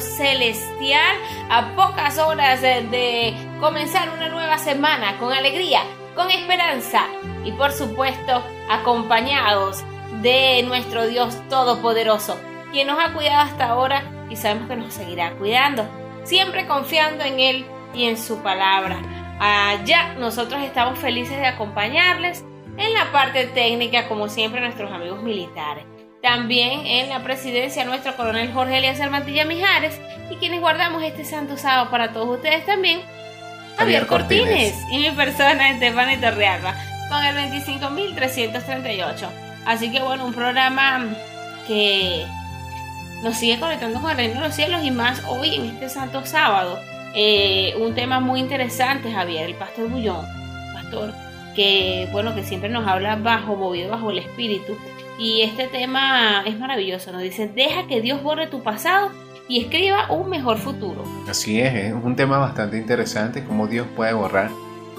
Celestial a pocas horas de comenzar una nueva semana con alegría, con esperanza y por supuesto acompañados de nuestro Dios Todopoderoso, quien nos ha cuidado hasta ahora y sabemos que nos seguirá cuidando, siempre confiando en Él y en su palabra. Allá nosotros estamos felices de acompañarles en la parte técnica, como siempre, nuestros amigos militares. También en la presidencia nuestro coronel Jorge Elías Mantilla Mijares y quienes guardamos este santo sábado para todos ustedes también, Javier, Cortines. y mi persona Estefany Torrealba con el 25.338. Así que bueno, un programa que nos sigue conectando con el reino de los cielos y más hoy en este santo sábado. Eh, un tema muy interesante, Javier, el pastor Bullón, pastor que bueno, que siempre nos habla bajo, movido bajo el espíritu. Y este tema es maravilloso, nos dice, deja que Dios borre tu pasado y escriba un mejor futuro. Así es, es un tema bastante interesante, cómo Dios puede borrar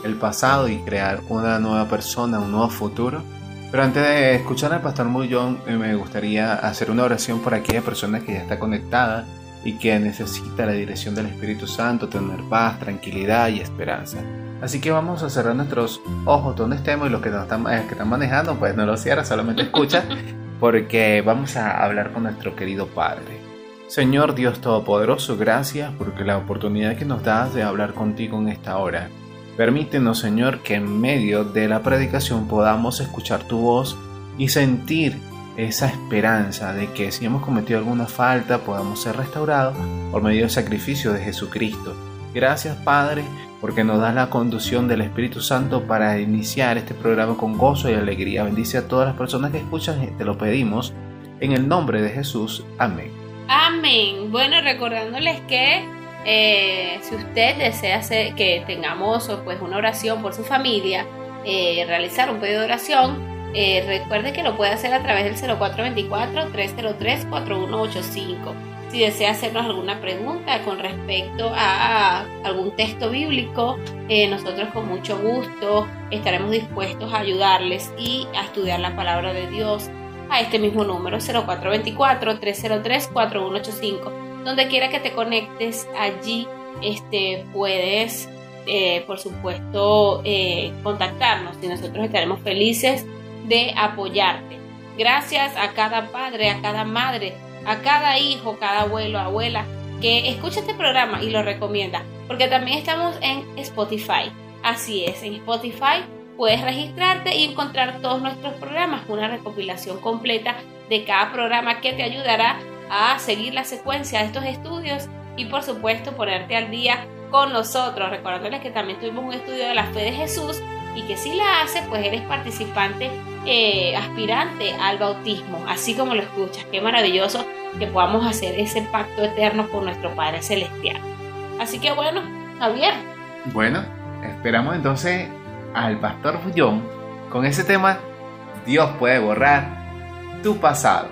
el pasado y crear una nueva persona, un nuevo futuro. Pero antes de escuchar al pastor Bullón, eh, me gustaría hacer una oración por aquella persona que ya está conectada y que necesita la dirección del Espíritu Santo, tener paz, tranquilidad y esperanza. Así que vamos a cerrar nuestros ojos donde estemos y los que, están, eh, que están manejando, pues no lo cierra, solamente escucha, porque vamos a hablar con nuestro querido Padre. Señor Dios Todopoderoso, gracias porque la oportunidad que nos das de hablar contigo en esta hora. Permítenos, Señor, que en medio de la predicación podamos escuchar tu voz y sentir esa esperanza de que si hemos cometido alguna falta podamos ser restaurados por medio del sacrificio de Jesucristo. Gracias, Padre, porque nos da la conducción del Espíritu Santo para iniciar este programa con gozo y alegría. Bendice a todas las personas que escuchan, te lo pedimos, en el nombre de Jesús. Amén. Amén. Bueno, recordándoles que eh, si usted desea que tengamos pues, una oración por su familia, eh, realizar un pedido de oración, eh, recuerde que lo puede hacer a través del 0424-303-4185 si desea hacernos alguna pregunta con respecto a algún texto bíblico, eh, nosotros con mucho gusto estaremos dispuestos a ayudarles y a estudiar la palabra de Dios a este mismo número 0424-303-4185. Donde quiera que te conectes, allí este, puedes, eh, por supuesto, eh, contactarnos y nosotros estaremos felices de apoyarte. Gracias a cada padre, a cada madre a cada hijo, cada abuelo, abuela que escucha este programa y lo recomienda, porque también estamos en Spotify. Así es, en Spotify puedes registrarte y encontrar todos nuestros programas, una recopilación completa de cada programa que te ayudará a seguir la secuencia de estos estudios y por supuesto ponerte al día con nosotros, recordándoles que también tuvimos un estudio de la fe de Jesús y que si la hace, pues eres participante, eh, aspirante al bautismo, así como lo escuchas. Qué maravilloso que podamos hacer ese pacto eterno con nuestro Padre Celestial. Así que bueno, Javier. Bueno, esperamos entonces al Pastor Bullón con ese tema, Dios puede borrar tu pasado.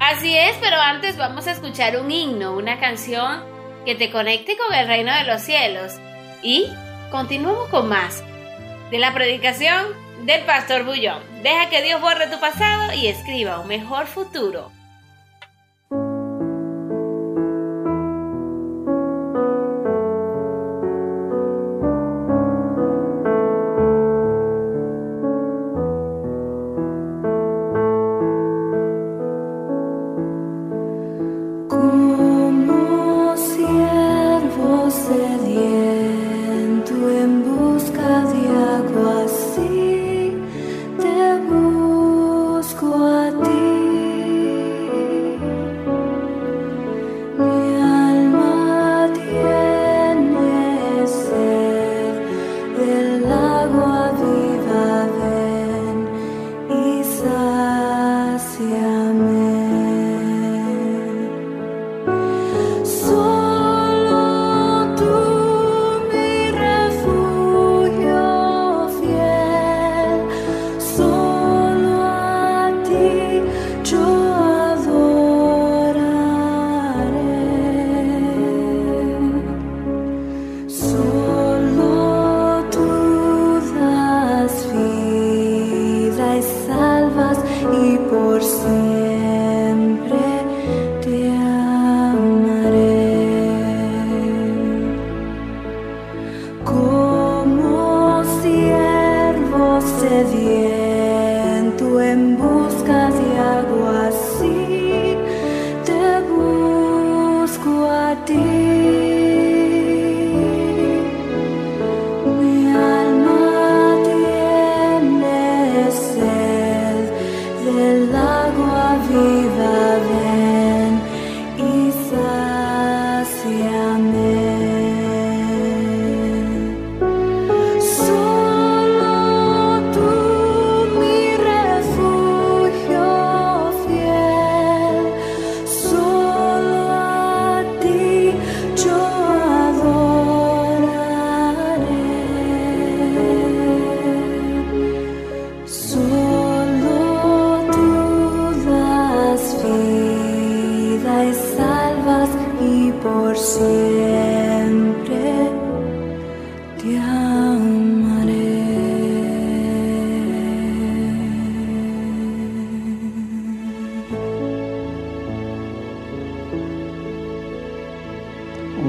Así es, pero antes vamos a escuchar un himno, una canción que te conecte con el reino de los cielos. Y continuamos con más de la predicación del pastor Bullón. Deja que Dios borre tu pasado y escriba un mejor futuro.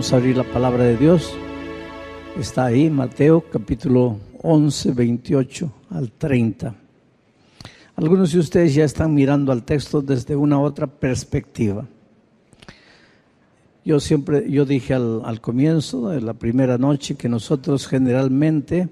A abrir la palabra de Dios. Está ahí, Mateo capítulo 11, 28 al 30. Algunos de ustedes ya están mirando al texto desde una otra perspectiva. Yo siempre, yo dije al, al comienzo de la primera noche que nosotros generalmente,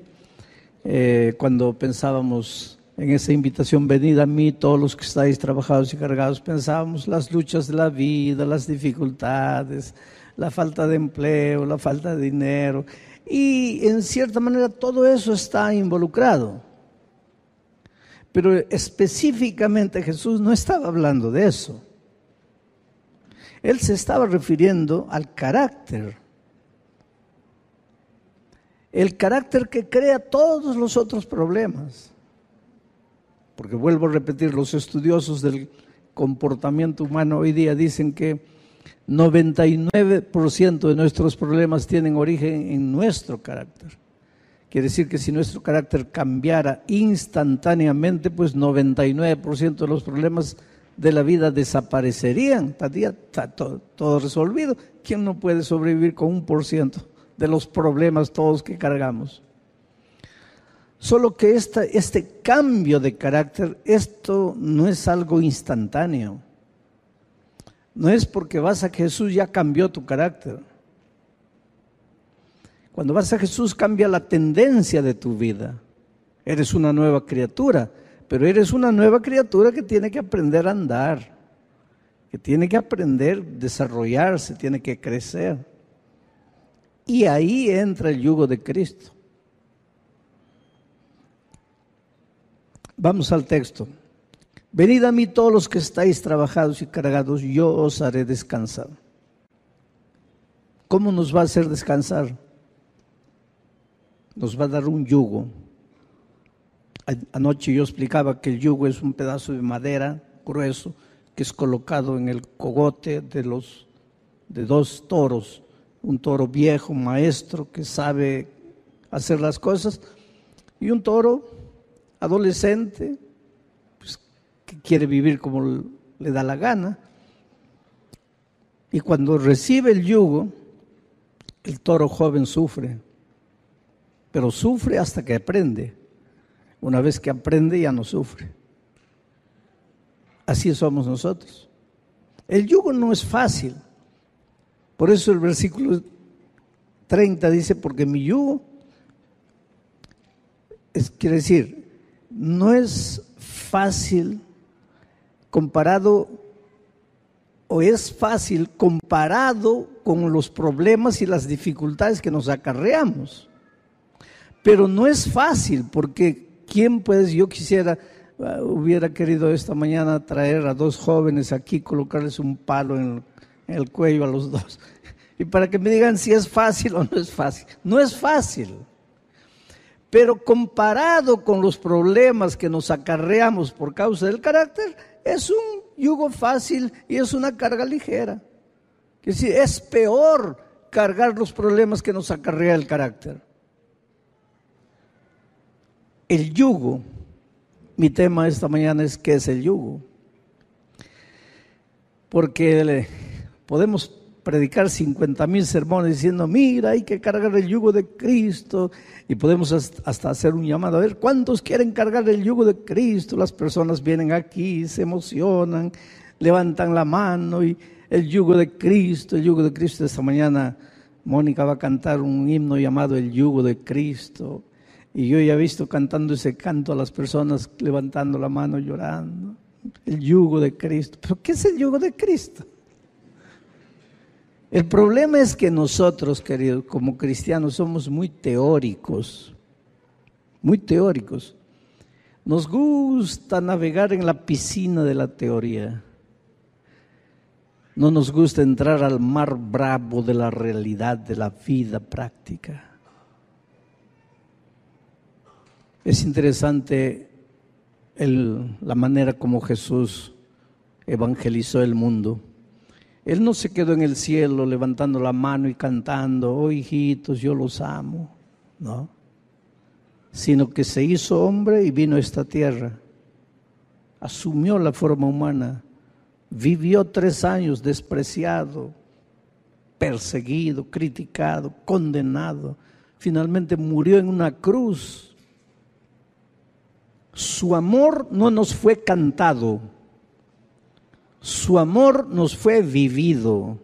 eh, cuando pensábamos en esa invitación, venid a mí, todos los que estáis trabajados y cargados, pensábamos las luchas de la vida, las dificultades, la falta de empleo, la falta de dinero. Y en cierta manera todo eso está involucrado. Pero específicamente Jesús no estaba hablando de eso. Él se estaba refiriendo al carácter. El carácter que crea todos los otros problemas. Porque vuelvo a repetir, los estudiosos del comportamiento humano hoy día dicen que 99% de nuestros problemas tienen origen en nuestro carácter. Quiere decir que si nuestro carácter cambiara instantáneamente, pues 99% de los problemas de la vida desaparecerían. Estaría todo, todo, resolvido. ¿Quién no puede sobrevivir con un por ciento de los problemas todos que cargamos? Solo que este cambio de carácter, esto no es algo instantáneo. No es porque vas a Jesús ya cambió tu carácter. Cuando vas a Jesús cambia la tendencia de tu vida. Eres una nueva criatura, pero eres una nueva criatura que tiene que aprender a andar, que tiene que aprender a desarrollarse, tiene que crecer. Y ahí entra el yugo de Cristo. Vamos al texto. Venid a mí todos los que estáis trabajados y cargados, yo os haré descansar. ¿Cómo nos va a hacer descansar? Nos va a dar un yugo. Anoche yo explicaba que el yugo es un pedazo de madera grueso que es colocado en el cogote de los de dos toros, un toro viejo, maestro que sabe hacer las cosas y un toro adolescente que quiere vivir como le da la gana. Y cuando recibe el yugo, el toro joven sufre, pero sufre hasta que aprende. Una vez que aprende ya no sufre. Así somos nosotros. El yugo no es fácil. Por eso el versículo 30 dice, porque mi yugo, es, quiere decir, no es fácil comparado, o es fácil comparado con los problemas y las dificultades que nos acarreamos. Pero no es fácil porque ¿quién pues yo quisiera, uh, hubiera querido esta mañana traer a dos jóvenes aquí, colocarles un palo en el cuello a los dos? Y para que me digan si es fácil o no es fácil. No es fácil. Pero comparado con los problemas que nos acarreamos por causa del carácter, es un yugo fácil y es una carga ligera. Es decir, es peor cargar los problemas que nos acarrea el carácter. El yugo, mi tema esta mañana es qué es el yugo. Porque podemos predicar 50 mil sermones diciendo, mira, hay que cargar el yugo de Cristo. Y podemos hasta hacer un llamado, a ver, ¿cuántos quieren cargar el yugo de Cristo? Las personas vienen aquí, se emocionan, levantan la mano y el yugo de Cristo, el yugo de Cristo. Esta mañana Mónica va a cantar un himno llamado El yugo de Cristo. Y yo ya he visto cantando ese canto a las personas levantando la mano, llorando. El yugo de Cristo. ¿Pero qué es el yugo de Cristo? El problema es que nosotros, queridos, como cristianos, somos muy teóricos, muy teóricos. Nos gusta navegar en la piscina de la teoría. No nos gusta entrar al mar bravo de la realidad, de la vida práctica. Es interesante la manera como Jesús evangelizó el mundo. Él no se quedó en el cielo levantando la mano y cantando, oh hijitos, yo los amo, ¿no? Sino que se hizo hombre y vino a esta tierra, asumió la forma humana, vivió tres años despreciado, perseguido, criticado, condenado, finalmente murió en una cruz. Su amor no nos fue cantado, su amor nos fue vivido.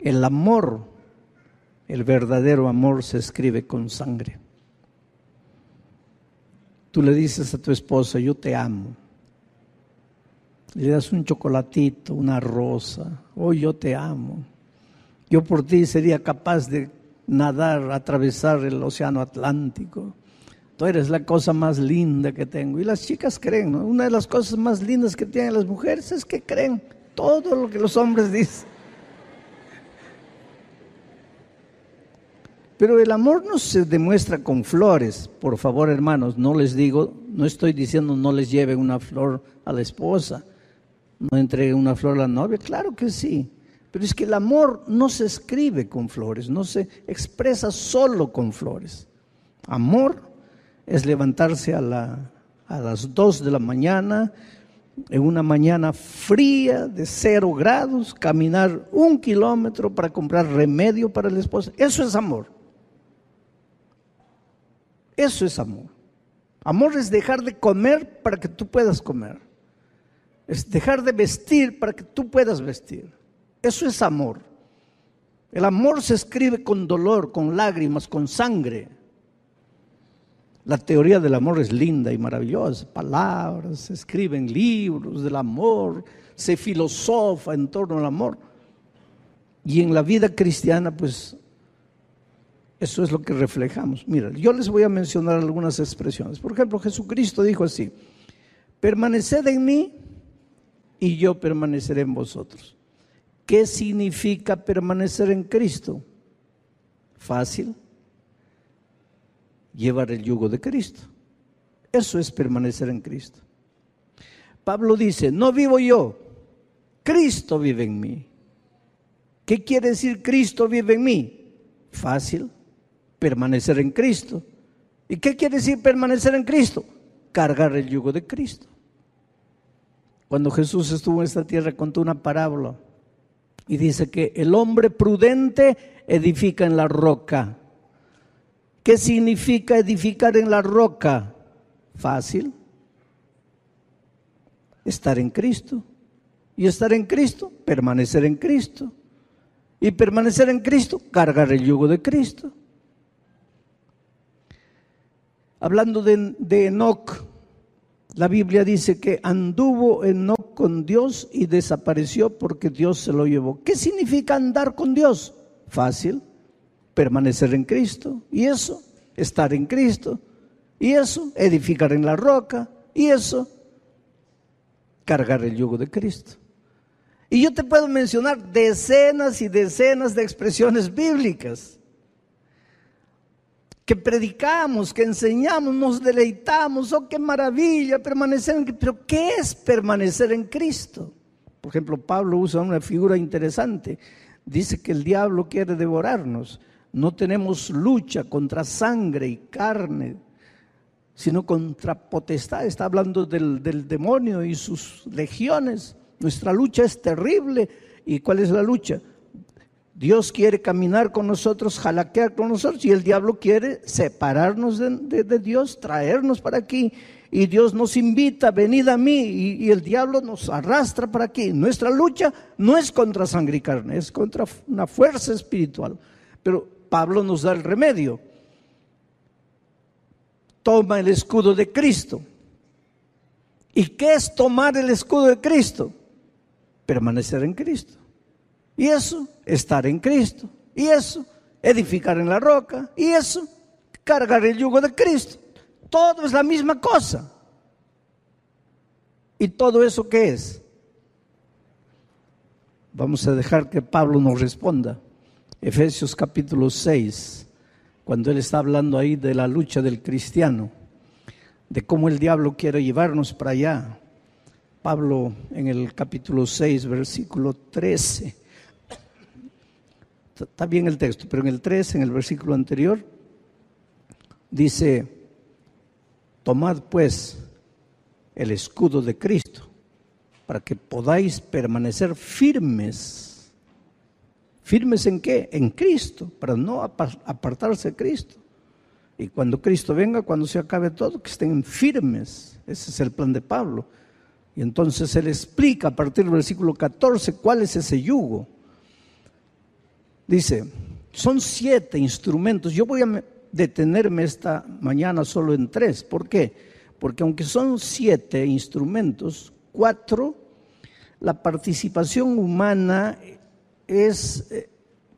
El amor, el verdadero amor se escribe con sangre. Tú le dices a tu esposa, yo te amo. Le das un chocolatito, una rosa, oh yo te amo. Yo por ti sería capaz de nadar, atravesar el océano Atlántico. Tú eres la cosa más linda que tengo. Y las chicas creen, ¿no? Una de las cosas más lindas que tienen las mujeres es que creen todo lo que los hombres dicen. Pero el amor no se demuestra con flores. Por favor, hermanos, no les digo, no estoy diciendo no les lleven una flor a la esposa, no entreguen una flor a la novia. Claro que sí. Pero es que el amor no se escribe con flores, no se expresa solo con flores. Amor es levantarse a, las 2 de la mañana, en una mañana fría de cero grados, caminar un kilómetro para comprar remedio para la esposa. Eso es amor. Eso es amor. Amor es dejar de comer para que tú puedas comer. Es dejar de vestir para que tú puedas vestir. Eso es amor. El amor se escribe con dolor, con lágrimas, con sangre. La teoría del amor es linda y maravillosa. Palabras, se escriben libros del amor, se filosofa en torno al amor. Y en la vida cristiana, pues, eso es lo que reflejamos. Mira, yo les voy a mencionar algunas expresiones. Por ejemplo, Jesucristo dijo así, permaneced en mí y yo permaneceré en vosotros. ¿Qué significa permanecer en Cristo? Fácil llevar el yugo de Cristo. Eso es permanecer en Cristo. Pablo dice, no vivo yo, Cristo vive en mí. ¿Qué quiere decir Cristo vive en mí? Fácil, permanecer en Cristo. ¿Y qué quiere decir permanecer en Cristo? Cargar el yugo de Cristo. Cuando Jesús estuvo en esta tierra contó una parábola y dice que el hombre prudente edifica en la roca ¿Qué significa edificar en la roca? Fácil. Estar en Cristo. Y estar en Cristo, permanecer en Cristo. Y permanecer en Cristo, cargar el yugo de Cristo. Hablando de, de Enoch, la Biblia dice que anduvo Enoch con Dios y desapareció porque Dios se lo llevó. ¿Qué significa andar con Dios? Fácil permanecer en Cristo. Y eso, estar en Cristo. Y eso, edificar en la roca. Y eso, cargar el yugo de Cristo. Y yo te puedo mencionar decenas y decenas de expresiones bíblicas que predicamos, que enseñamos, nos deleitamos, oh, qué maravilla permanecer en Cristo. Pero ¿qué es permanecer en Cristo? Por ejemplo, Pablo usa una figura interesante. Dice que el diablo quiere devorarnos. No tenemos lucha contra sangre y carne, sino contra potestad. Está hablando del, demonio y sus legiones. Nuestra lucha es terrible ¿Y cuál es la lucha? Dios quiere caminar con nosotros, jalaquear con nosotros, y el diablo quiere separarnos de, de- de Dios, traernos para aquí. Y Dios nos invita, venid a mí, y, y el diablo nos arrastra para aquí. Nuestra lucha no es contra sangre y carne, es contra una fuerza espiritual. Pero Pablo nos da el remedio. Toma el escudo de Cristo. ¿Y qué es tomar el escudo de Cristo? Permanecer en Cristo. Y eso, estar en Cristo. Y eso, edificar en la roca. Y eso, cargar el yugo de Cristo. Todo es la misma cosa. ¿Y todo eso qué es? Vamos a dejar que Pablo nos responda. Efesios capítulo 6, cuando él está hablando ahí de la lucha del cristiano, de cómo el diablo quiere llevarnos para allá. Pablo en el capítulo 6, versículo 13. Está bien el texto, pero en el 13, en el versículo anterior, dice, tomad pues el escudo de Cristo para que podáis permanecer firmes. ¿Firmes en qué? En Cristo, para no apa- apartarse de Cristo. Y cuando Cristo venga, cuando se acabe todo, que estén firmes. Ese es el plan de Pablo. Y entonces él explica a partir del versículo 14 cuál es ese yugo. Dice, son siete instrumentos. Yo voy a me- detenerme esta mañana solo en tres. ¿Por qué? Porque aunque son siete instrumentos, cuatro, la participación humana es eh,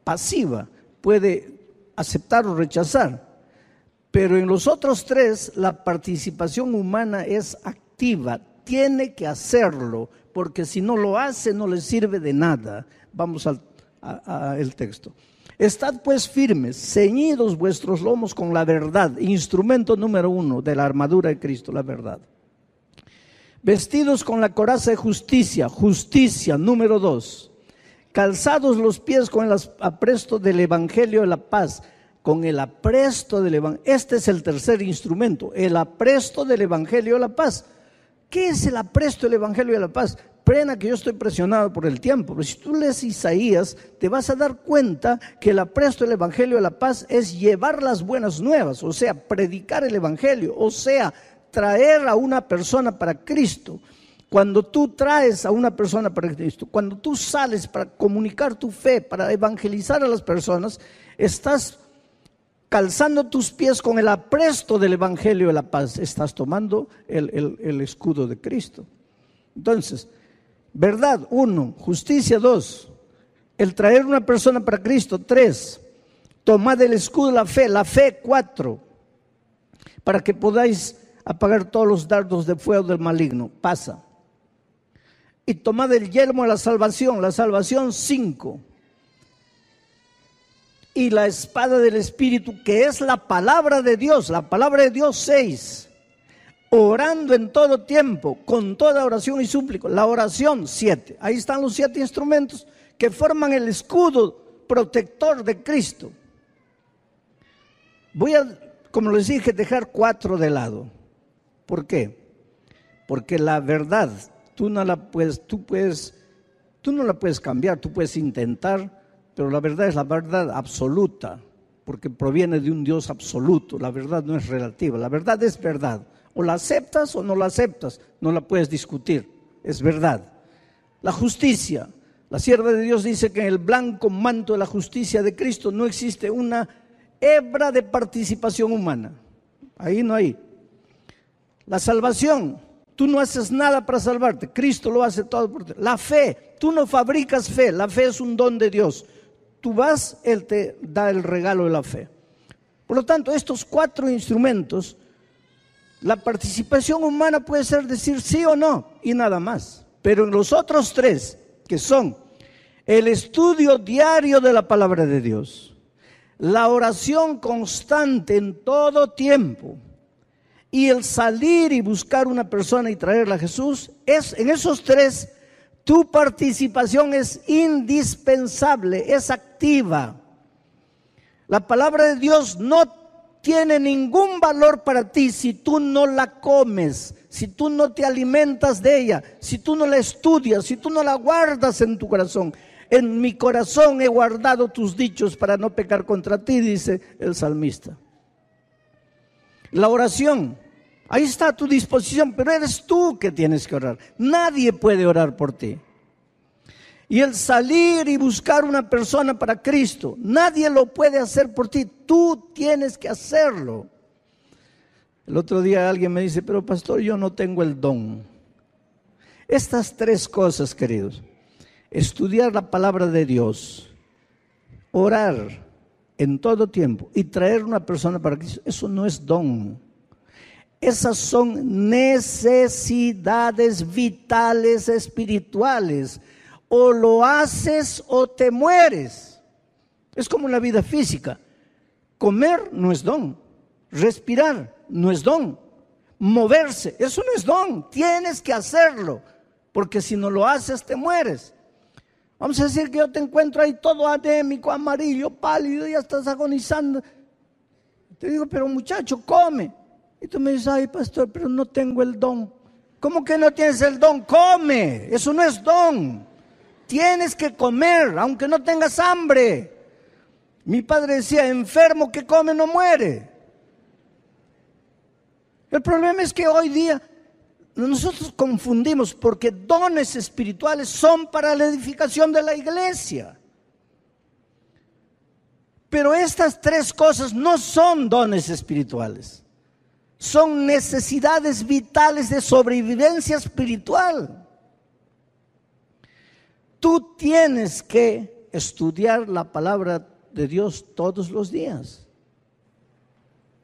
pasiva, puede aceptar o rechazar. Pero en los otros tres, la participación humana es activa, tiene que hacerlo, porque si no lo hace no le sirve de nada. Vamos al el texto. Estad pues firmes, ceñidos vuestros lomos con la verdad, instrumento número uno de la armadura de Cristo, la verdad. Vestidos con la coraza de justicia, justicia número dos. Calzados los pies con el apresto del Evangelio de la paz, con el apresto del Evangelio. Este es el tercer instrumento, el apresto del Evangelio de la paz. ¿Qué es el apresto del Evangelio de la paz? Pena que yo estoy presionado por el tiempo, pero si tú lees Isaías, te vas a dar cuenta que el apresto del Evangelio de la paz es llevar las buenas nuevas, o sea, predicar el Evangelio, o sea, traer a una persona para Cristo. Cuando tú traes a una persona para Cristo, cuando tú sales para comunicar tu fe, para evangelizar a las personas, estás calzando tus pies con el apresto del Evangelio de la paz, estás tomando el, escudo de Cristo. Entonces, verdad, uno, justicia, dos, el traer una persona para Cristo, tres, tomad el escudo de la fe, la fe, cuatro, para que podáis apagar todos los dardos de fuego del maligno, pasa. Y tomad el yelmo de la salvación, la salvación, cinco y la espada del Espíritu, que es la palabra de Dios, la palabra de Dios seis, orando en todo tiempo, con toda oración y súplico. La oración siete, ahí están los siete instrumentos que forman el escudo protector de Cristo. Voy a, como les dije, dejar cuatro de lado. ¿Por qué? Porque la verdad, tú no la puedes, tú puedes, tú no la puedes cambiar, tú puedes intentar, pero la verdad es la verdad absoluta, porque proviene de un Dios absoluto. La verdad no es relativa, la verdad es verdad. O la aceptas o no la aceptas, no la puedes discutir, es verdad. La justicia, la sierva de Dios dice que en el blanco manto de la justicia de Cristo no existe una hebra de participación humana. Ahí no hay. La salvación, tú no haces nada para salvarte, Cristo lo hace todo por ti. La fe, tú no fabricas fe, la fe es un don de Dios. Tú vas, Él te da el regalo de la fe. Por lo tanto, estos cuatro instrumentos, la participación humana puede ser decir sí o no y nada más. Pero en los otros tres, que son el estudio diario de la palabra de Dios, la oración constante en todo tiempo, y el salir y buscar una persona y traerla a Jesús, es en esos tres tu participación es indispensable, es activa. La palabra de Dios no tiene ningún valor para ti si tú no la comes, si tú no te alimentas de ella, si tú no la estudias, si tú no la guardas en tu corazón. En mi corazón he guardado tus dichos para no pecar contra ti, dice el salmista. La oración, ahí está a tu disposición, pero eres tú que tienes que orar. Nadie puede orar por ti. Y el salir y buscar una persona para Cristo, nadie lo puede hacer por ti, tú tienes que hacerlo. El otro día alguien me dice, pero pastor, yo no tengo el don. Estas tres cosas, queridos, estudiar la palabra de Dios, orar en todo tiempo y traer una persona para Cristo, eso no es don. Esas son necesidades vitales espirituales. O lo haces o te mueres. Es como la vida física. Comer no es don. Respirar no es don. Moverse, eso no es don. Tienes que hacerlo. Porque si no lo haces, te mueres. Vamos a decir que yo te encuentro ahí todo anémico, amarillo, pálido, ya estás agonizando. Te digo, pero muchacho, come. Y tú me dices, ay, pastor, pero no tengo el don. ¿Cómo que no tienes el don? Come. Eso no es don. Tienes que comer, aunque no tengas hambre. Mi padre decía, enfermo que come no muere. El problema es que hoy día nosotros confundimos porque dones espirituales son para la edificación de la iglesia. Pero estas tres cosas no son dones espirituales. Son necesidades vitales de sobrevivencia espiritual. Tú tienes que estudiar la palabra de Dios todos los días.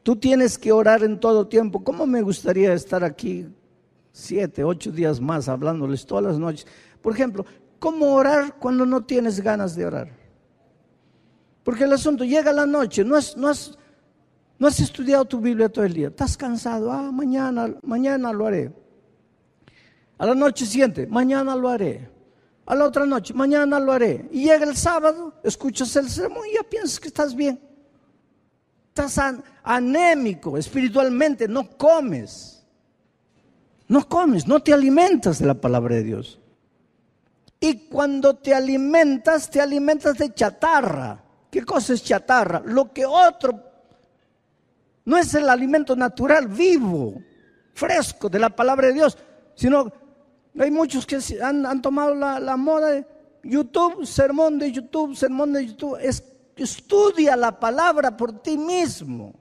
Tú tienes que orar en todo tiempo. ¿Cómo me gustaría estar aquí siete, ocho días más hablándoles todas las noches? Por ejemplo, ¿cómo orar cuando no tienes ganas de orar? Porque el asunto llega la noche, no has, no has, no has estudiado tu Biblia todo el día, estás cansado, ah, mañana, mañana lo haré. A la noche siguiente, mañana lo haré. A la otra noche, mañana lo haré. Y llega el sábado, escuchas el sermón y ya piensas que estás bien. Estás anémico espiritualmente, no comes. No comes, no te alimentas de la palabra de Dios. Y cuando te alimentas, te alimentas de chatarra. ¿Qué cosa es chatarra? Lo que otro no es el alimento natural, vivo, fresco de la palabra de Dios, sino hay muchos que han, han tomado la, moda de YouTube, sermón de YouTube, sermón de YouTube. Es Estudia la palabra por ti mismo.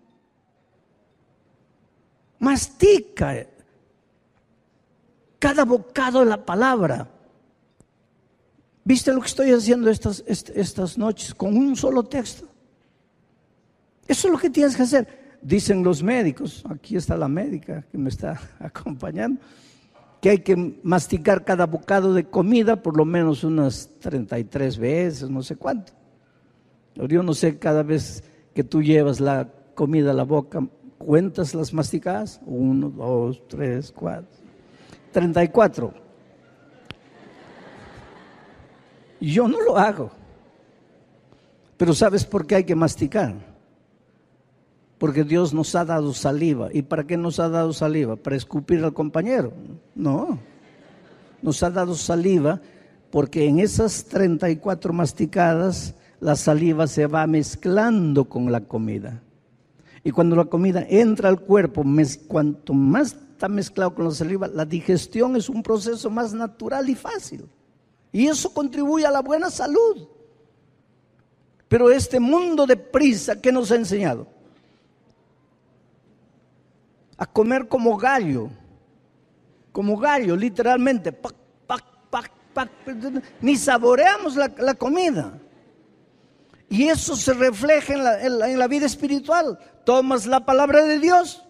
Mastica cada bocado de la palabra. ¿Viste lo que estoy haciendo estas, estas noches con un solo texto? Eso es lo que tienes que hacer. Dicen los médicos, aquí está la médica que me está acompañando, que hay que masticar cada bocado de comida por lo menos unas 33 veces, no sé cuánto. Yo no sé, cada vez que tú llevas la comida a la boca, ¿cuentas las masticadas? Uno, dos, tres, cuatro. Treinta y cuatro. Yo no lo hago. Pero ¿sabes por qué hay que masticar? Porque Dios nos ha dado saliva. ¿Y para qué nos ha dado saliva? ¿Para escupir al compañero? No. Nos ha dado saliva porque en esas 34 masticadas la saliva se va mezclando con la comida. Y cuando la comida entra al cuerpo, cuanto más está mezclado con la saliva, la digestión es un proceso más natural y fácil. Y eso contribuye a la buena salud. Pero este mundo de prisa, ¿qué nos ha enseñado? A comer como gallo. Como gallo, literalmente. Ni saboreamos la, la comida. Y eso se refleja en la, vida espiritual. Tomas la palabra de Dios.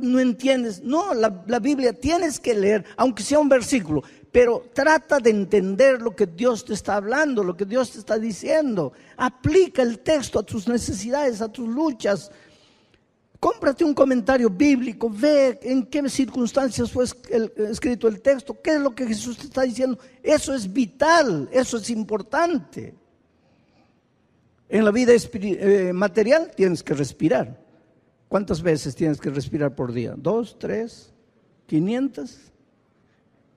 No entiendes. No, la, la Biblia tienes que leer, aunque sea un versículo, pero trata de entender lo que Dios te está hablando, lo que Dios te está diciendo. Aplica el texto a tus necesidades, a tus luchas, Cómprate un comentario bíblico, ve en qué circunstancias fue escrito el texto, qué es lo que Jesús te está diciendo. Eso es vital, eso es importante. En la vida eh, material tienes que respirar. ¿Cuántas veces tienes que respirar por día? ¿Dos, tres, quinientas?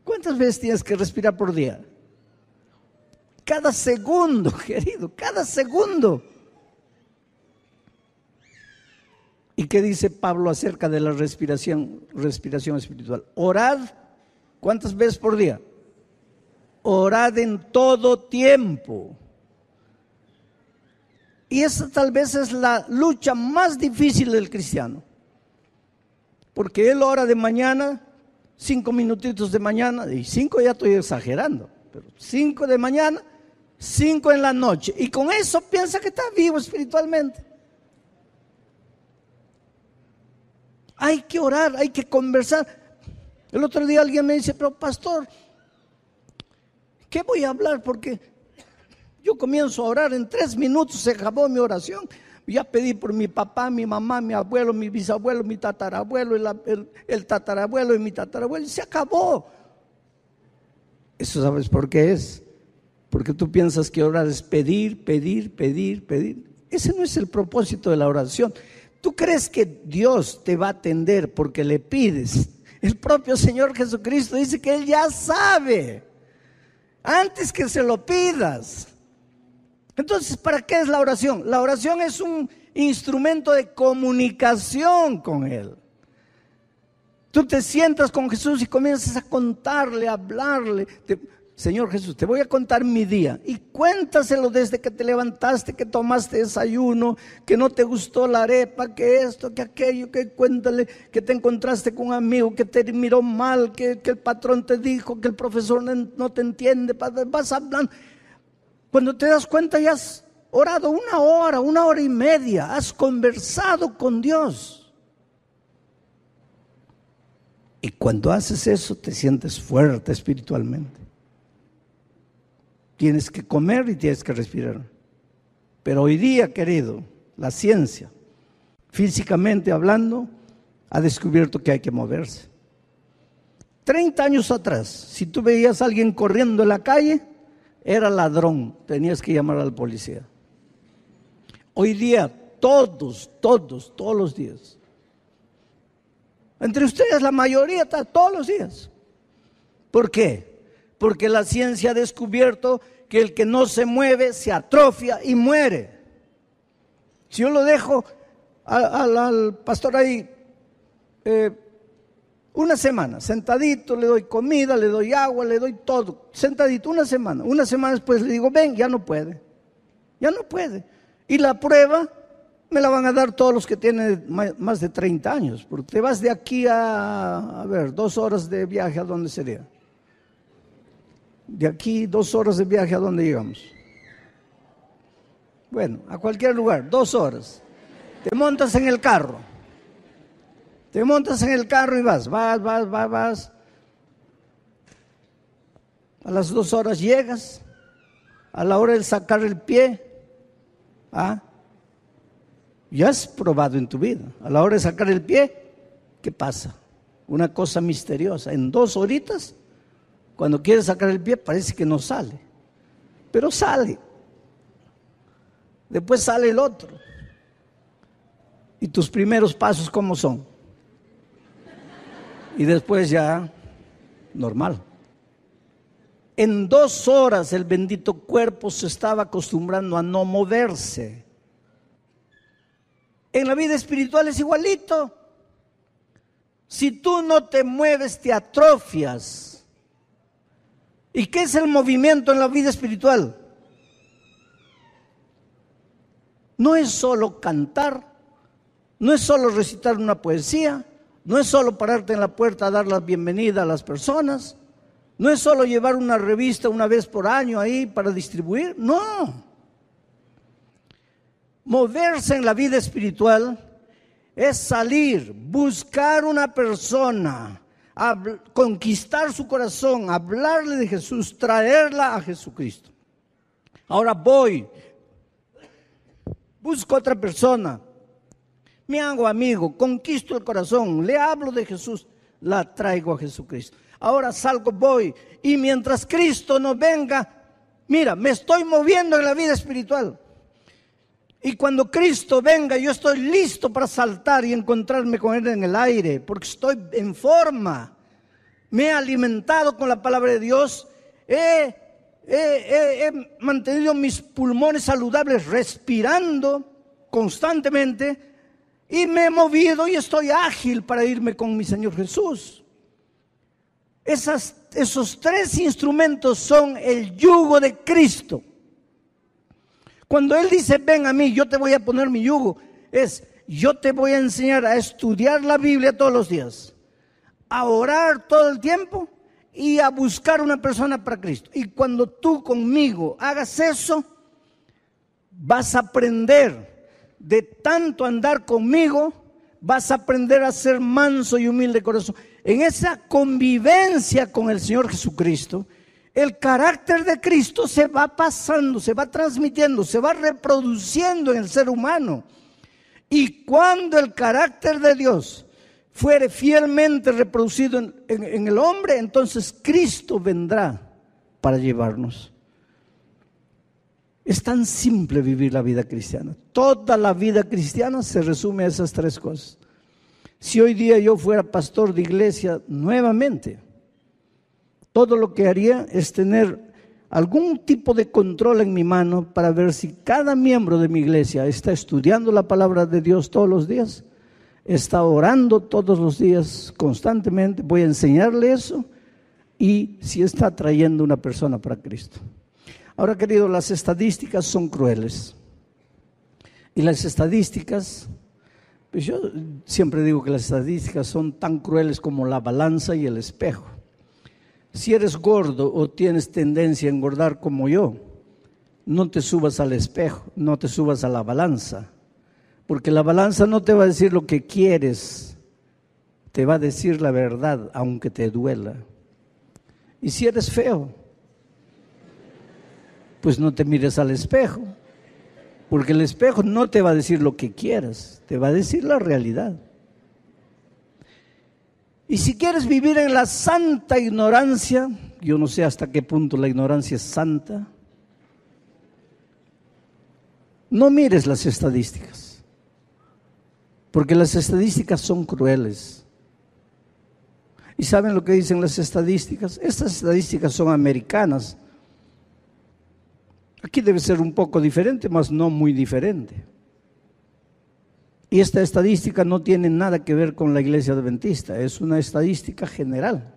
¿Cuántas veces tienes que respirar por día? cada segundo, querido, cada segundo. ¿Y qué dice Pablo acerca de la respiración, respiración espiritual? Orad, ¿cuántas veces por día? Orad en todo tiempo. Y esa tal vez es la lucha más difícil del cristiano. Porque él ora de mañana, cinco minutitos de mañana, y cinco ya estoy exagerando, pero cinco de mañana, cinco en la noche. Y con eso piensa que está vivo espiritualmente. Hay que orar, hay que conversar. El otro día alguien me dice, pero pastor, ¿qué voy a hablar? Porque yo comienzo a orar, en tres minutos se acabó mi oración. Ya pedí por mi papá, mi mamá, mi abuelo, mi bisabuelo, mi tatarabuelo, el, tatarabuelo y mi tatarabuelo. Y se acabó. ¿Eso sabes por qué es? Porque tú piensas que orar es pedir, pedir, pedir, pedir. Ese no es el propósito de la oración. ¿Tú crees que Dios te va a atender porque le pides? El propio Señor Jesucristo dice que Él ya sabe antes que se lo pidas. Entonces, ¿para qué es la oración? La oración es un instrumento de comunicación con Él. Tú te sientas con Jesús y comienzas a contarle, a hablarle. Señor Jesús, te voy a contar mi día y cuéntaselo desde que te levantaste, que tomaste desayuno, que no te gustó la arepa, que esto, que aquello, que cuéntale que te encontraste con un amigo que te miró mal, que, el patrón te dijo, que el profesor no te entiende, vas hablando. Cuando te das cuenta ya has orado una hora, una hora y media, has conversado con Dios. Y cuando haces eso te sientes fuerte espiritualmente. Tienes que comer y tienes que respirar. Pero hoy día, querido, la ciencia, físicamente hablando, ha descubierto que hay que moverse. Treinta años atrás, si tú veías a alguien corriendo en la calle, era ladrón, tenías que llamar al policía. Hoy día, todos, todos, todos los días. Entre ustedes, la mayoría está todos los días. ¿Por qué? Porque la ciencia ha descubierto que el que no se mueve se atrofia y muere. Si yo lo dejo al, pastor ahí eh, una semana, sentadito, le doy comida, le doy agua, le doy todo, sentadito, una semana. Una semana después le digo, ven, ya no puede, ya no puede. Y la prueba me la van a dar todos los que tienen más de 30 años, porque te vas de aquí a, ver, dos horas de viaje, ¿a dónde sería? De aquí dos horas de viaje, ¿a dónde llegamos? Bueno, a cualquier lugar, dos horas. Te montas en el carro. Te montas en el carro y vas, vas, vas, vas, vas. A las dos horas llegas. A la hora de sacar el pie. ¿ah? Ya has probado en tu vida. A la hora de sacar el pie, ¿qué pasa? Una cosa misteriosa. En dos horitas cuando quieres sacar el pie parece que no sale, pero sale. Después sale el otro. ¿Y tus primeros pasos cómo son? Y después ya, normal. En dos horas el bendito cuerpo se estaba acostumbrando a no moverse. En la vida espiritual es igualito. Si tú no te mueves, te atrofias. ¿Y qué es el movimiento en la vida espiritual? No es solo cantar, no es solo recitar una poesía, no es solo pararte en la puerta a dar la bienvenida a las personas, no es solo llevar una revista una vez por año ahí para distribuir, no. Moverse en la vida espiritual es salir, buscar una persona, conquistar su corazón, hablarle de Jesús, traerla a Jesucristo. Ahora voy, busco otra persona, me hago amigo, conquisto el corazón, le hablo de Jesús, la traigo a Jesucristo. Ahora salgo, voy, y mientras Cristo no venga, mira, me estoy moviendo en la vida espiritual. Y cuando Cristo venga, yo estoy listo para saltar y encontrarme con Él en el aire, porque estoy en forma. Me he alimentado con la palabra de Dios. He he, he- mantenido mis pulmones saludables respirando constantemente y me he movido y estoy ágil para irme con mi Señor Jesús. Esas- esos tres instrumentos son el yugo de Cristo. Cuando Él dice, ven a mí, yo te voy a poner mi yugo, es, yo te voy a enseñar a estudiar la Biblia todos los días, a orar todo el tiempo y a buscar una persona para Cristo. Y cuando tú conmigo hagas eso, vas a aprender de tanto andar conmigo, vas a aprender a ser manso y humilde de corazón. En esa convivencia con el Señor Jesucristo, el carácter de Cristo se va pasando, se va transmitiendo, se va reproduciendo en el ser humano. Y cuando el carácter de Dios fuere fielmente reproducido en, en- el hombre, entonces Cristo vendrá para llevarnos. Es tan simple vivir la vida cristiana. Toda la vida cristiana se resume a esas tres cosas. Si hoy día yo fuera pastor de iglesia nuevamente, todo lo que haría es tener algún tipo de control en mi mano para ver si cada miembro de mi iglesia está estudiando la palabra de Dios todos los días, está orando todos los días constantemente, voy a enseñarle eso y si está trayendo una persona para Cristo. Ahora, querido, las estadísticas son crueles. Y las estadísticas, pues yo siempre digo que las estadísticas son tan crueles como la balanza y el espejo. Si eres gordo o tienes tendencia a engordar como yo, no te subas al espejo, no te subas a la balanza, porque la balanza no te va a decir lo que quieres, te va a decir la verdad, aunque te duela. Y si eres feo, pues no te mires al espejo, porque el espejo no te va a decir lo que quieras, te va a decir la realidad. Y si quieres vivir en la santa ignorancia, yo no sé hasta qué punto la ignorancia es santa, no mires las estadísticas, porque las estadísticas son crueles. ¿Y saben lo que dicen las estadísticas? Estas estadísticas son americanas. Aquí debe ser un poco diferente, mas no muy diferente. Y esta estadística no tiene nada que ver con la iglesia adventista, es una estadística general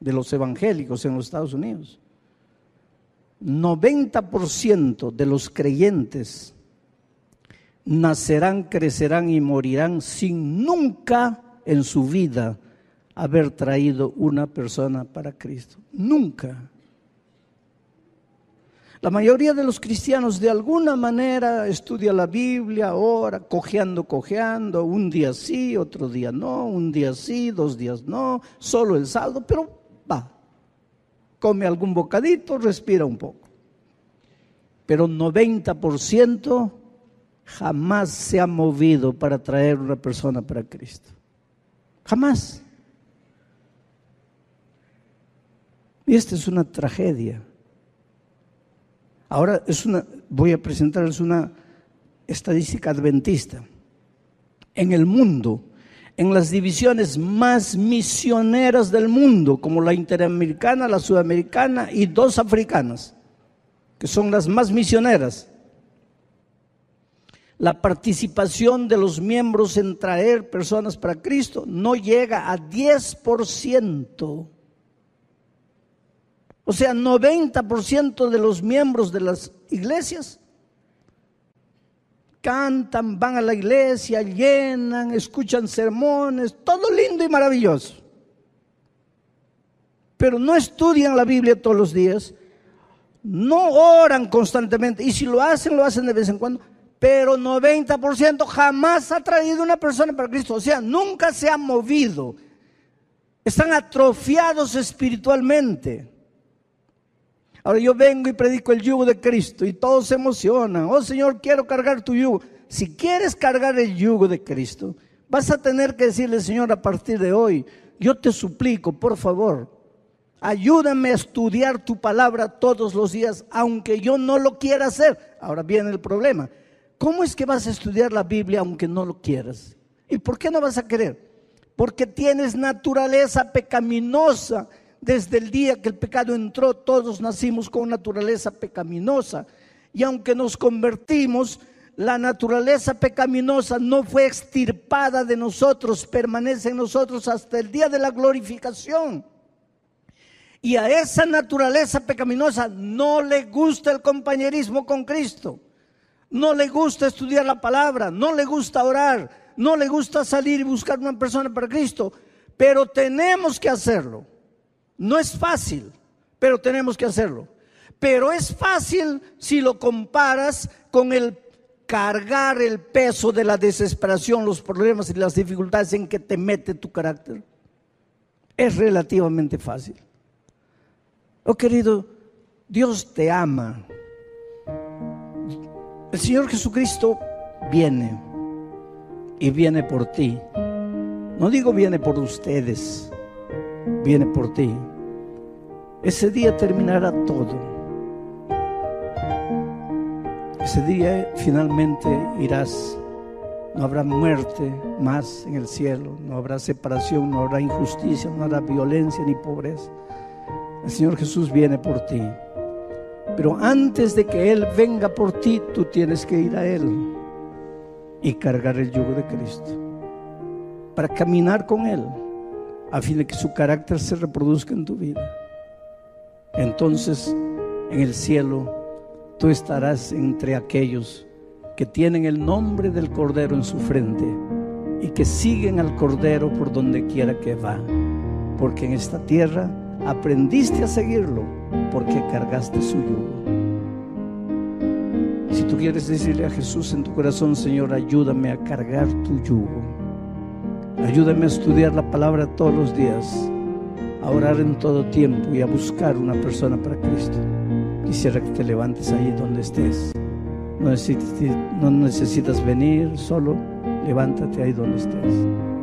de los evangélicos en los Estados Unidos. 90% de los creyentes nacerán, crecerán y morirán sin nunca en su vida haber traído una persona para Cristo. Nunca. La mayoría de los cristianos de alguna manera estudia la Biblia, ora, cojeando, cojeando, un día sí, otro día no, un día sí, dos días no, solo el saldo, pero va. Come algún bocadito, respira un poco. Pero 90% jamás se ha movido para traer una persona para Cristo. Jamás. Y esta es una tragedia. Ahora es una, voy a presentarles una estadística adventista. En el mundo, en las divisiones más misioneras del mundo, como la interamericana, la sudamericana y dos africanas, que son las más misioneras, la participación de los miembros en traer personas para Cristo no llega a 10%. O sea, 90% de los miembros de las iglesias cantan, van a la iglesia, llenan, escuchan sermones, todo lindo y maravilloso. Pero no estudian la Biblia todos los días, no oran constantemente, y si lo hacen, lo hacen de vez en cuando, pero 90% jamás ha traído una persona para Cristo, o sea, nunca se ha movido. Están atrofiados espiritualmente. Ahora yo vengo y predico el yugo de Cristo y todos se emocionan. Oh Señor, quiero cargar tu yugo. Si quieres cargar el yugo de Cristo, vas a tener que decirle, Señor, a partir de hoy, yo te suplico, por favor, ayúdame a estudiar tu palabra todos los días, aunque yo no lo quiera hacer. Ahora viene el problema. ¿Cómo es que vas a estudiar la Biblia aunque no lo quieras? ¿Y por qué no vas a querer? Porque tienes naturaleza pecaminosa Desde el día que el pecado entró, todos nacimos con naturaleza pecaminosa. Y aunque nos convertimos, la naturaleza pecaminosa no fue extirpada de nosotros, permanece en nosotros hasta el día de la glorificación. Y a esa naturaleza pecaminosa no le gusta el compañerismo con Cristo, no le gusta estudiar la palabra, no le gusta orar, no le gusta salir y buscar una persona para Cristo, pero tenemos que hacerlo. No es fácil, pero tenemos que hacerlo. Pero es fácil si lo comparas con el cargar el peso de la desesperación, los problemas y las dificultades en que te mete tu carácter. Es relativamente fácil. Oh querido, Dios te ama. El Señor Jesucristo viene y viene por ti. No digo viene por ustedes, viene por ti. Ese día terminará todo. Ese día finalmente irás. No habrá muerte más en el cielo, no habrá separación, no habrá injusticia, no habrá violencia ni pobreza. El Señor Jesús viene por ti. Pero antes de que Él venga por ti, tú tienes que ir a Él y cargar el yugo de Cristo. Para caminar con Él, a fin de que su carácter se reproduzca en tu vida. Entonces, en el cielo, tú estarás entre aquellos que tienen el nombre del Cordero en su frente y que siguen al Cordero por donde quiera que va. Porque en esta tierra aprendiste a seguirlo porque cargaste su yugo. Si tú quieres decirle a Jesús en tu corazón, Señor, ayúdame a cargar tu yugo. Ayúdame a estudiar la palabra todos los días, a orar en todo tiempo y a buscar una persona para Cristo. Quisiera que te levantes ahí donde estés. No necesitas, no necesitas venir, solo levántate ahí donde estés.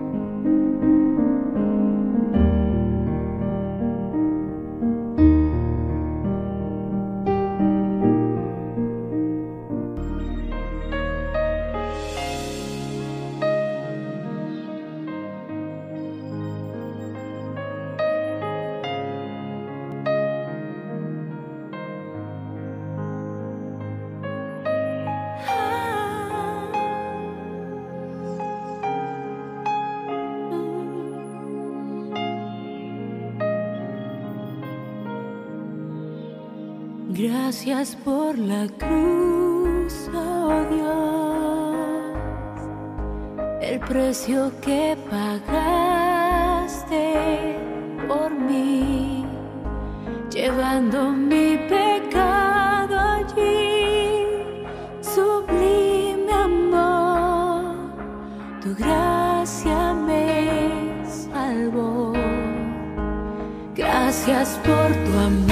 Gracias por la cruz, oh Dios, el precio que pagaste por mí, llevando mi pecado allí, sublime amor, tu gracia me salvó. Gracias por tu amor.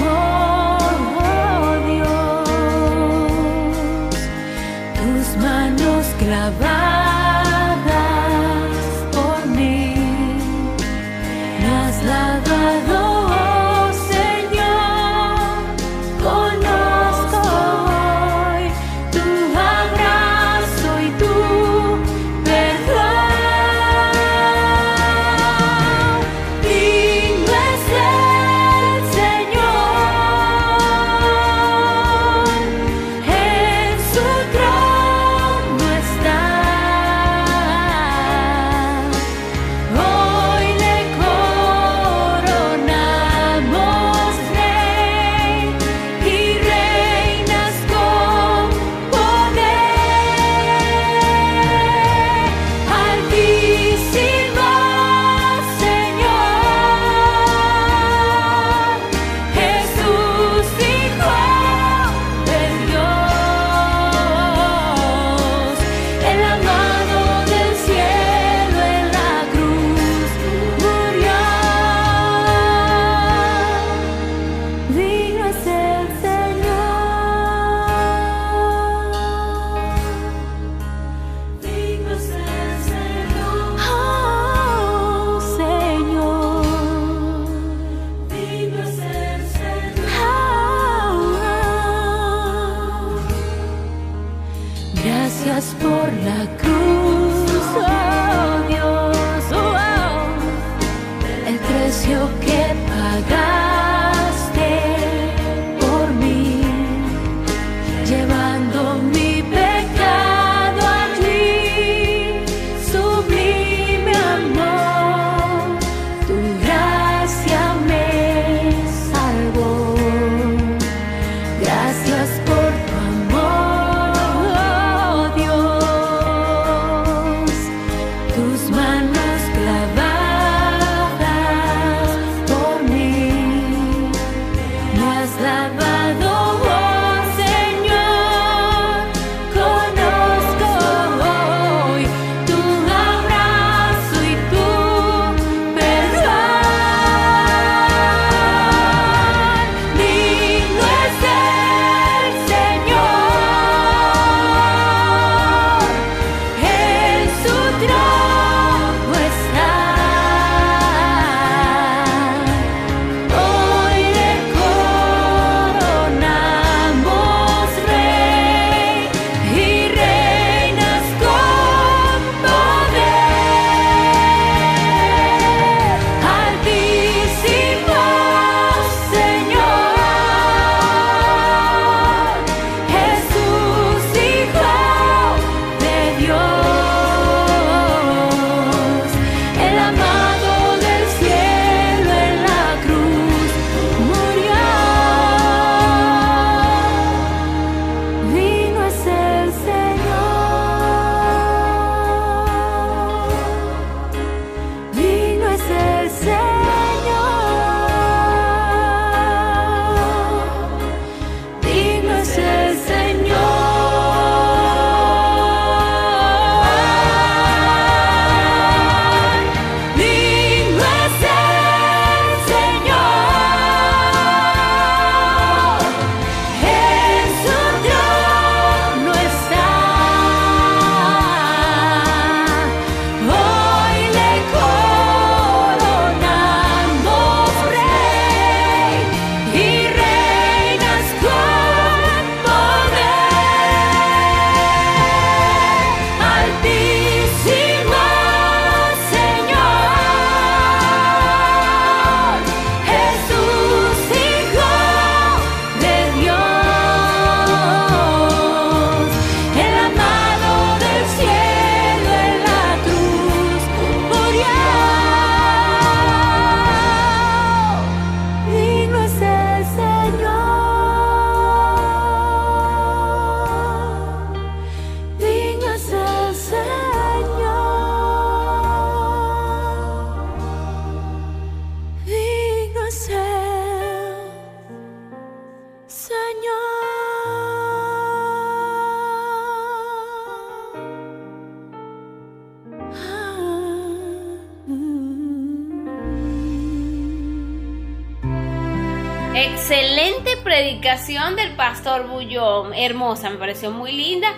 Del pastor Bullón, hermosa, me pareció muy linda.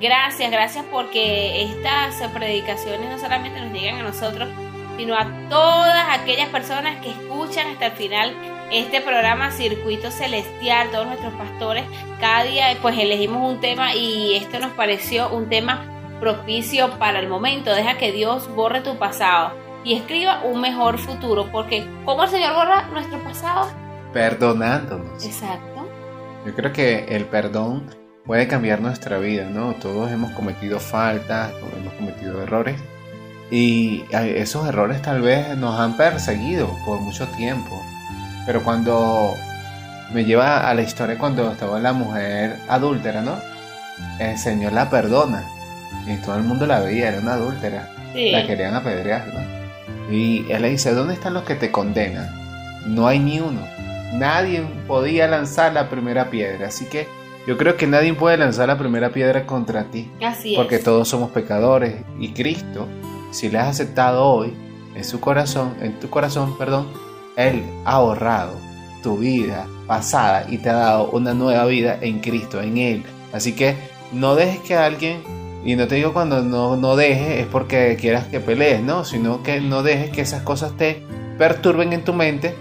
Gracias, gracias porque estas predicaciones no solamente nos llegan a nosotros, sino a todas aquellas personas que escuchan hasta el final este programa Circuito Celestial, todos nuestros pastores. Cada día pues elegimos un tema y esto nos pareció un tema propicio para el momento. Deja que Dios borre tu pasado y escriba un mejor futuro, porque ¿cómo el Señor borra nuestro pasado? Perdonándonos. Exacto. Yo creo que el perdón puede cambiar nuestra vida, ¿no? Todos hemos cometido faltas, todos hemos cometido errores y esos errores tal vez nos han perseguido por mucho tiempo. Pero cuando me lleva a la historia cuando estaba la mujer adúltera, ¿no? El Señor la perdona y todo el mundo la veía, era una adúltera. Sí. La querían apedrear, ¿no? Y él le dice, ¿dónde están los que te condenan? No hay ni uno. Nadie podía lanzar la primera piedra. Así que yo creo que nadie puede lanzar la primera piedra contra ti. Así Porque es. todos somos pecadores. Y Cristo, si le has aceptado hoy en su corazón, en tu corazón, perdón, Él ha ahorrado tu vida pasada y te ha dado una nueva vida en Cristo, en Él. Así que no dejes que alguien, y no te digo cuando no, no dejes es porque quieras que pelees, no, sino que no dejes que esas cosas te perturben en tu mente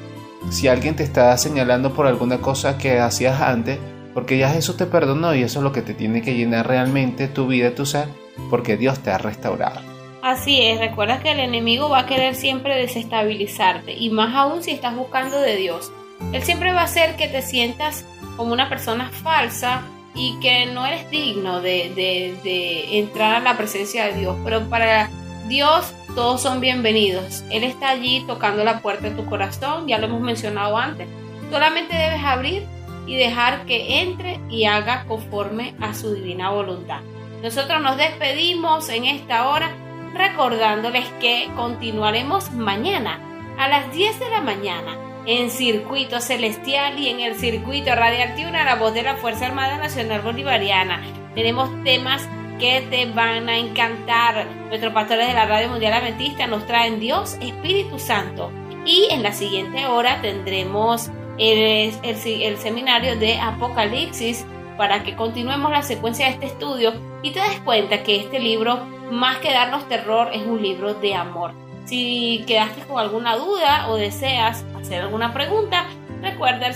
si alguien te está señalando por alguna cosa que hacías antes, porque ya Jesús te perdonó y eso es lo que te tiene que llenar realmente tu vida, tu ser, porque Dios te ha restaurado. Así es, recuerda que el enemigo va a querer siempre desestabilizarte y más aún si estás buscando de Dios. Él siempre va a hacer que te sientas como una persona falsa y que no eres digno de, de- de entrar a la presencia de Dios. Pero para Dios todos son bienvenidos. Él está allí tocando la puerta de tu corazón, ya lo hemos mencionado antes. Solamente debes abrir y dejar que entre y haga conforme a su divina voluntad. Nosotros nos despedimos en esta hora recordándoles que continuaremos mañana a las 10 de la mañana en Circuito Celestial y en el Circuito Radiactivo la voz de la Fuerza Armada Nacional Bolivariana. Tenemos temas que te van a encantar. Nuestros pastores de la Radio Mundial Adventista nos traen Dios, Espíritu Santo. Y en la siguiente hora tendremos el, el- el seminario de Apocalipsis para que continuemos la secuencia de este estudio y te des cuenta que este libro, más que darnos terror, es un libro de amor. Si quedaste con alguna duda o deseas hacer alguna pregunta, recuerda el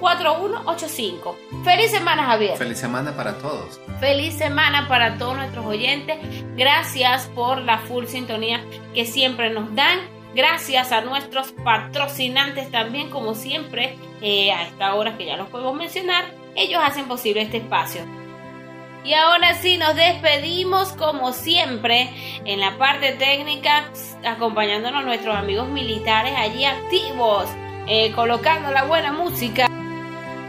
0424-303-4185. Feliz semana, Javier. Feliz semana para todos. Feliz semana para todos nuestros oyentes. Gracias por la full sintonía que siempre nos dan. Gracias a nuestros patrocinantes también, como siempre, eh, a esta hora que ya los podemos mencionar, ellos hacen posible este espacio. Y ahora sí, nos despedimos como siempre en la parte técnica, acompañándonos nuestros amigos militares allí activos, eh, colocando la buena música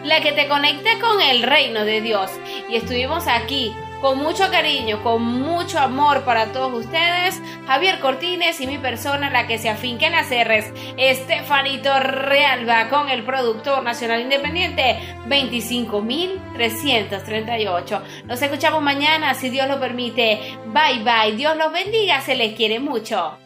la que te conecta con el reino de Dios. Y estuvimos aquí con mucho cariño, con mucho amor para todos ustedes, Javier Cortines y mi persona, la que se afinque en las R's, Estefanito Realba, con el productor nacional independiente 25338. Nos escuchamos mañana, si Dios lo permite. Bye bye, Dios los bendiga, se les quiere mucho.